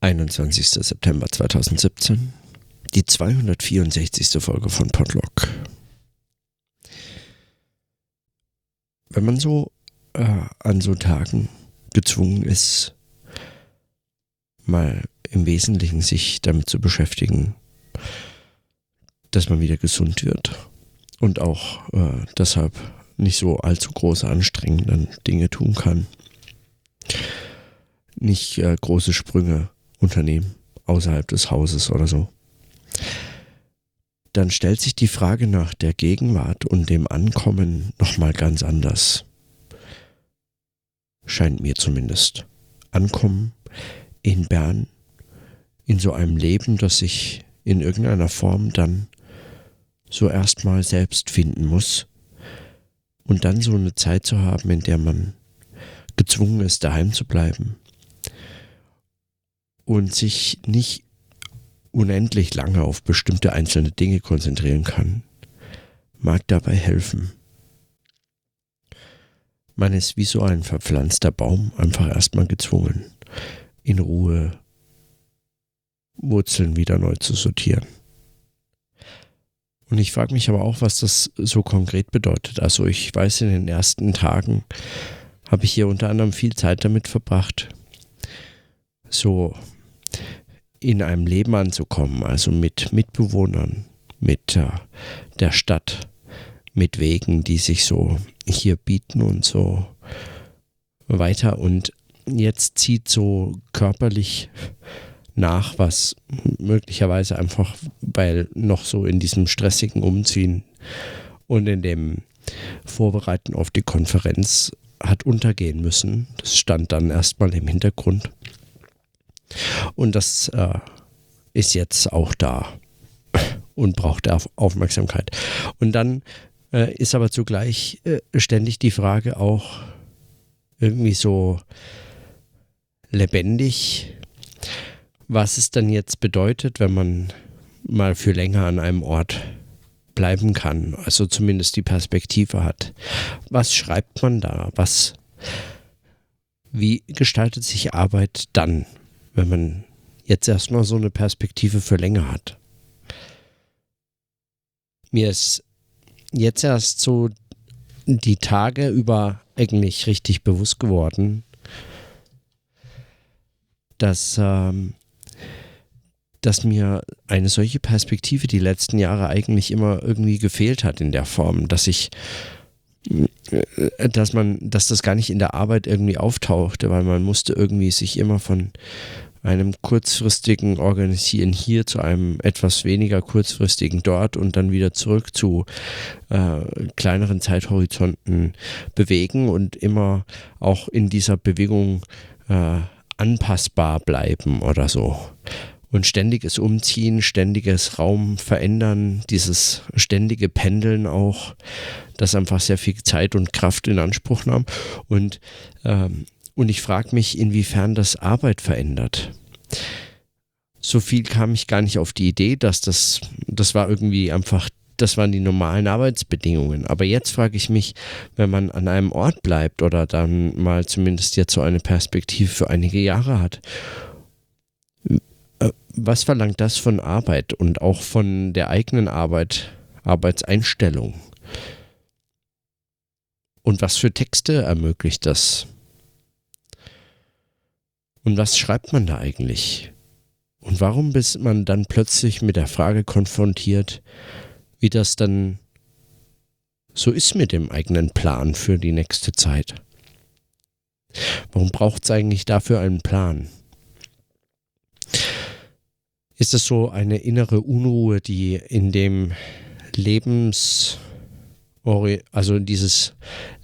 21. September 2017, die 264. Folge von Podlock. Wenn man so äh, an so Tagen gezwungen ist, mal im Wesentlichen sich damit zu beschäftigen, dass man wieder gesund wird und auch äh, deshalb nicht so allzu große anstrengende Dinge tun kann, nicht äh, große Sprünge unternehmen außerhalb des Hauses oder so. Dann stellt sich die Frage nach der Gegenwart und dem Ankommen nochmal ganz anders. Scheint mir zumindest. Ankommen in Bern, in so einem Leben, das sich in irgendeiner Form dann so erstmal selbst finden muss und dann so eine Zeit zu haben, in der man gezwungen ist, daheim zu bleiben und sich nicht unendlich lange auf bestimmte einzelne Dinge konzentrieren kann, mag dabei helfen. Man ist wie so ein verpflanzter Baum einfach erstmal gezwungen, in Ruhe Wurzeln wieder neu zu sortieren. Und ich frage mich aber auch, was das so konkret bedeutet. Also ich weiß, in den ersten Tagen habe ich hier unter anderem viel Zeit damit verbracht, so in einem Leben anzukommen, also mit Mitbewohnern, mit äh, der Stadt, mit Wegen, die sich so hier bieten und so weiter. Und jetzt zieht so körperlich nach, was möglicherweise einfach, weil noch so in diesem stressigen Umziehen und in dem Vorbereiten auf die Konferenz hat untergehen müssen. Das stand dann erstmal im Hintergrund. Und das äh, ist jetzt auch da und braucht Aufmerksamkeit. Und dann äh, ist aber zugleich äh, ständig die Frage auch irgendwie so lebendig, was es dann jetzt bedeutet, wenn man mal für länger an einem Ort bleiben kann, also zumindest die Perspektive hat. Was schreibt man da? Was, wie gestaltet sich Arbeit dann, wenn man jetzt erstmal so eine Perspektive für länger hat? Mir ist jetzt erst so die Tage über eigentlich richtig bewusst geworden, dass ähm, dass mir eine solche Perspektive die letzten Jahre eigentlich immer irgendwie gefehlt hat in der Form, dass ich dass man, dass das gar nicht in der Arbeit irgendwie auftauchte, weil man musste irgendwie sich immer von einem kurzfristigen Organisieren hier zu einem etwas weniger kurzfristigen dort und dann wieder zurück zu äh, kleineren Zeithorizonten bewegen und immer auch in dieser Bewegung äh, anpassbar bleiben oder so. Und ständiges Umziehen, ständiges Raum verändern, dieses ständige Pendeln auch, das einfach sehr viel Zeit und Kraft in Anspruch nahm. Und, ähm, und ich frage mich, inwiefern das Arbeit verändert. So viel kam ich gar nicht auf die Idee, dass das, das war irgendwie einfach das waren die normalen Arbeitsbedingungen. Aber jetzt frage ich mich, wenn man an einem Ort bleibt oder dann mal zumindest jetzt so eine Perspektive für einige Jahre hat was verlangt das von Arbeit und auch von der eigenen Arbeit, Arbeitseinstellung? Und was für Texte ermöglicht das? Und was schreibt man da eigentlich? Und warum ist man dann plötzlich mit der Frage konfrontiert, wie das dann so ist mit dem eigenen Plan für die nächste Zeit? Warum braucht es eigentlich dafür einen Plan? Ist es so eine innere Unruhe, die in dem Lebens, also dieses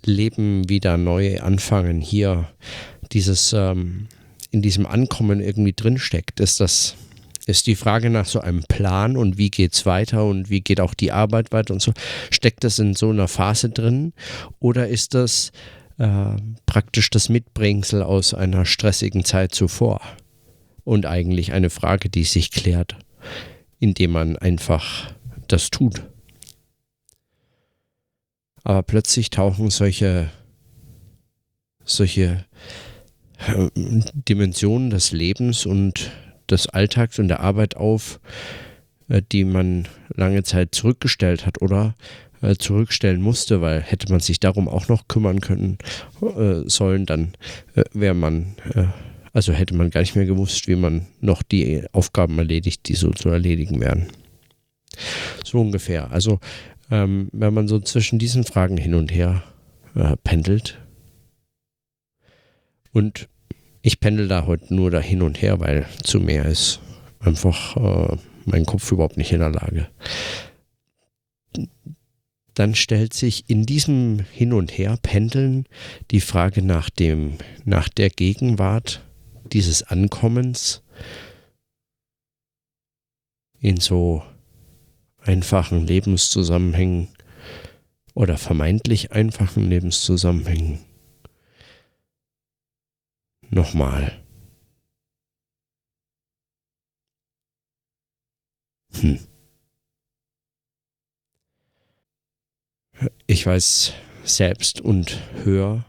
Leben wieder neu anfangen hier, dieses ähm, in diesem Ankommen irgendwie drinsteckt. Ist das ist die Frage nach so einem Plan und wie geht es weiter und wie geht auch die Arbeit weiter und so. Steckt das in so einer Phase drin oder ist das äh, praktisch das Mitbringsel aus einer stressigen Zeit zuvor? Und eigentlich eine Frage, die sich klärt, indem man einfach das tut. Aber plötzlich tauchen solche, solche äh, Dimensionen des Lebens und des Alltags und der Arbeit auf, äh, die man lange Zeit zurückgestellt hat oder äh, zurückstellen musste, weil hätte man sich darum auch noch kümmern können sollen, dann wäre man, also hätte man gar nicht mehr gewusst, wie man noch die Aufgaben erledigt, die so zu erledigen wären. So ungefähr. Also ähm, wenn man so zwischen diesen Fragen hin und her äh, pendelt und ich pendel da heute nur da hin und her, weil zu mehr ist einfach äh, mein Kopf überhaupt nicht in der Lage. Dann stellt sich in diesem Hin und Her pendeln die Frage nach dem, nach der Gegenwart dieses Ankommens in so einfachen Lebenszusammenhängen oder vermeintlich einfachen Lebenszusammenhängen Nochmal. Hm. Ich weiß selbst und höre,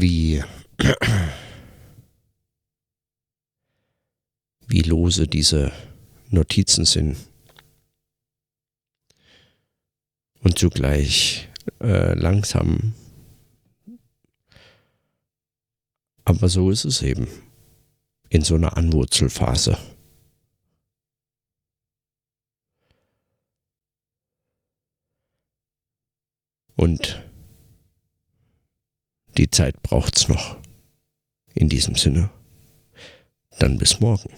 wie, wie lose diese Notizen sind. Und zugleich äh, langsam Aber so ist es eben. In so einer Anwurzelphase. Und die Zeit braucht's noch. In diesem Sinne. Dann bis morgen.